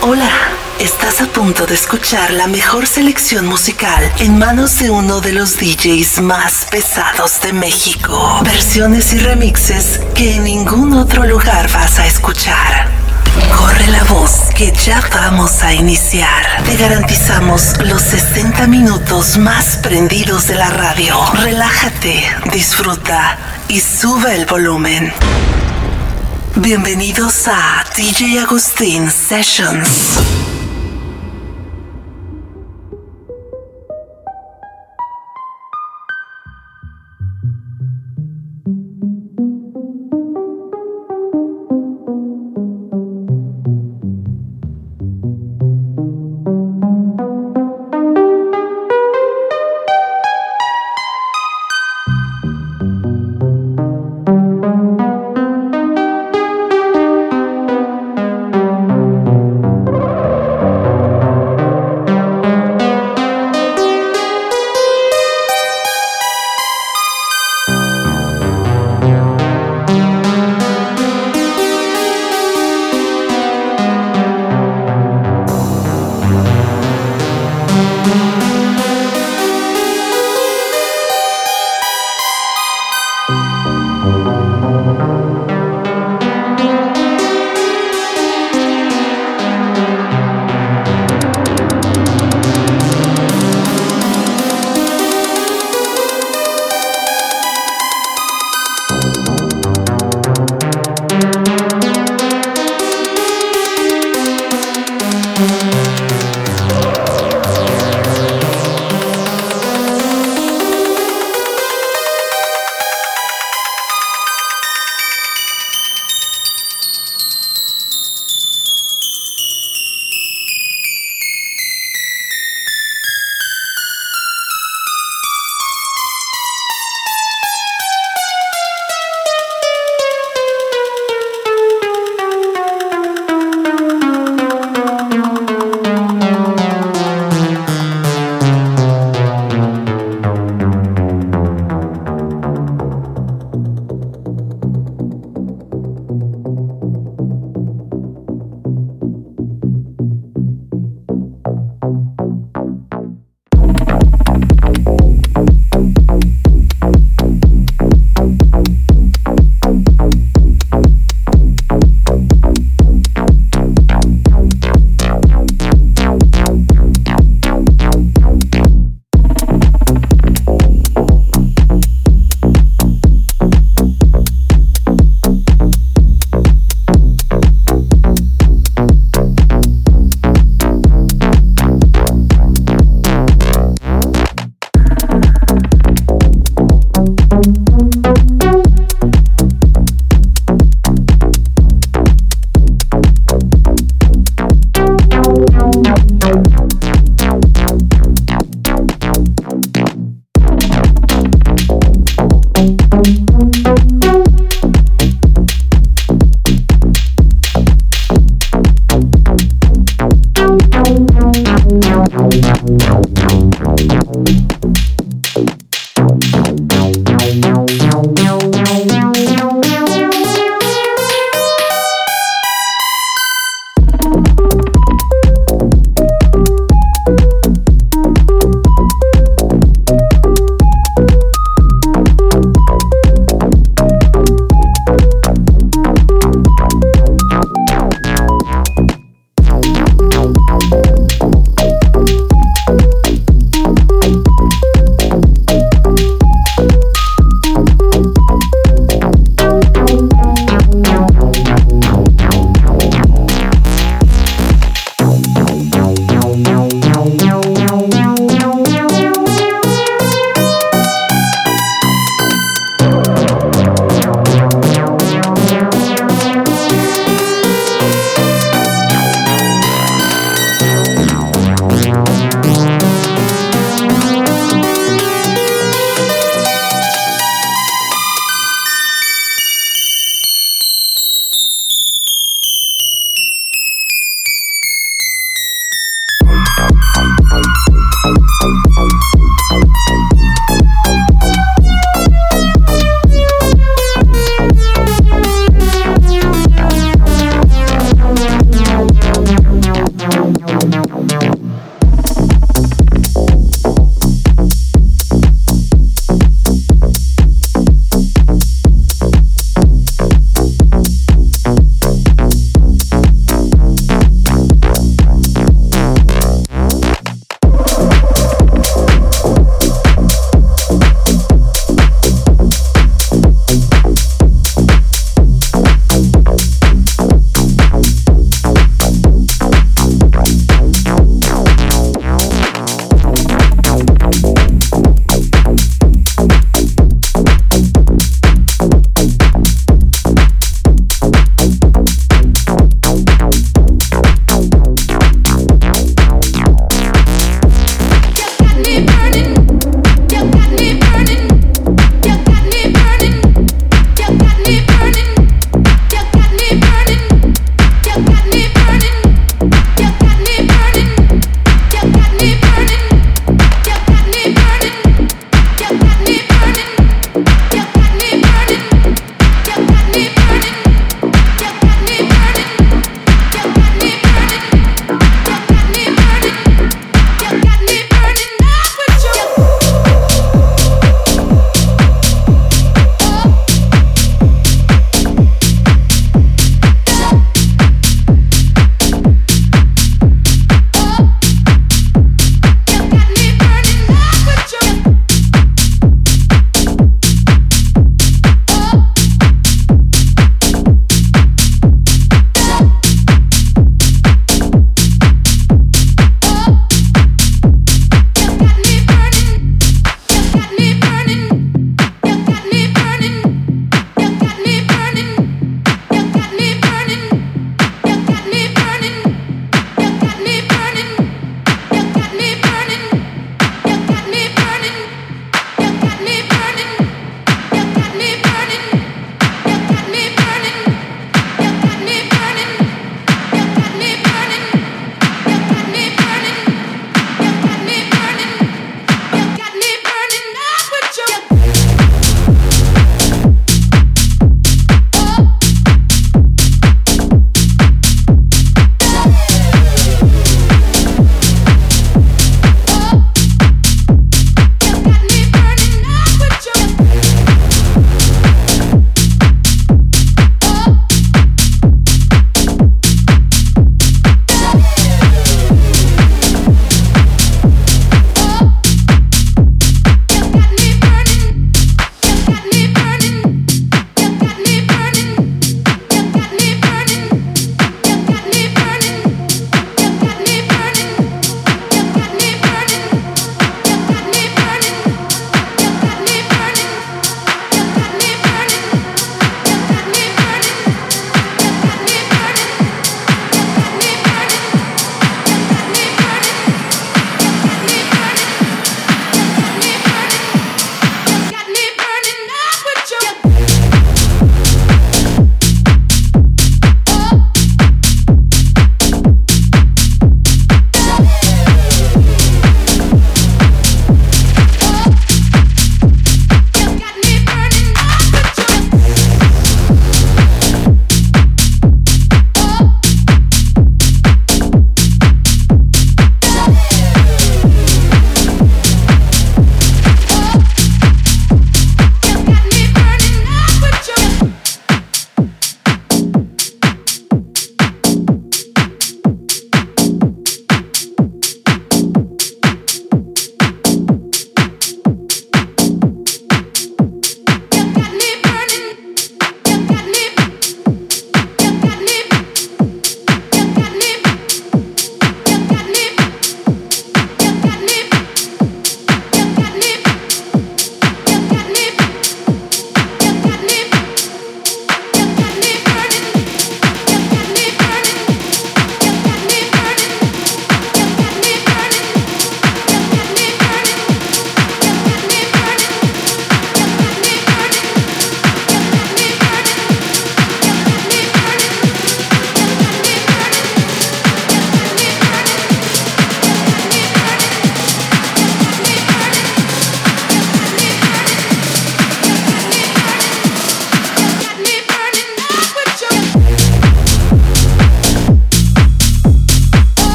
Hola, estás a punto de escuchar la mejor selección musical en manos de uno de los DJs más pesados de México. Versiones y remixes que en ningún otro lugar vas a escuchar. Corre la voz que ya vamos a iniciar. Te garantizamos los 60 minutos más prendidos de la radio. Relájate, disfruta y sube el volumen. Bienvenidos a DJ Agustín Sessions.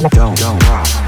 Don't, don't rock.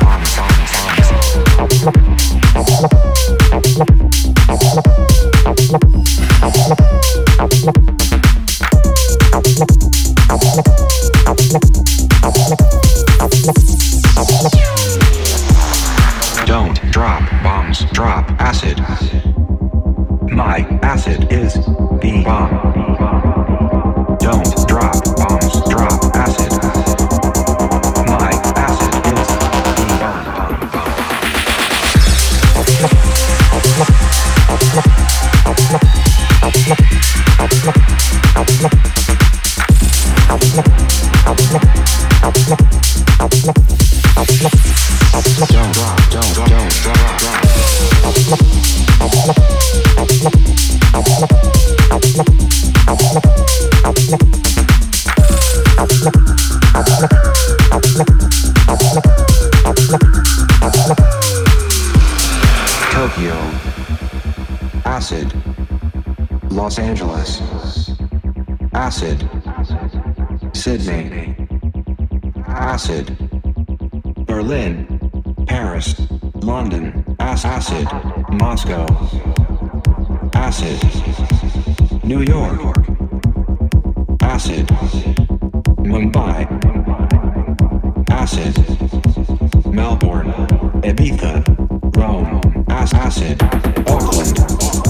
Los Angeles, Acid, Sydney, Acid, Berlin, Paris, London, Acid, Moscow, Acid, New York, Acid, Mumbai, Acid, Melbourne, Ibiza, Rome, Acid, Auckland.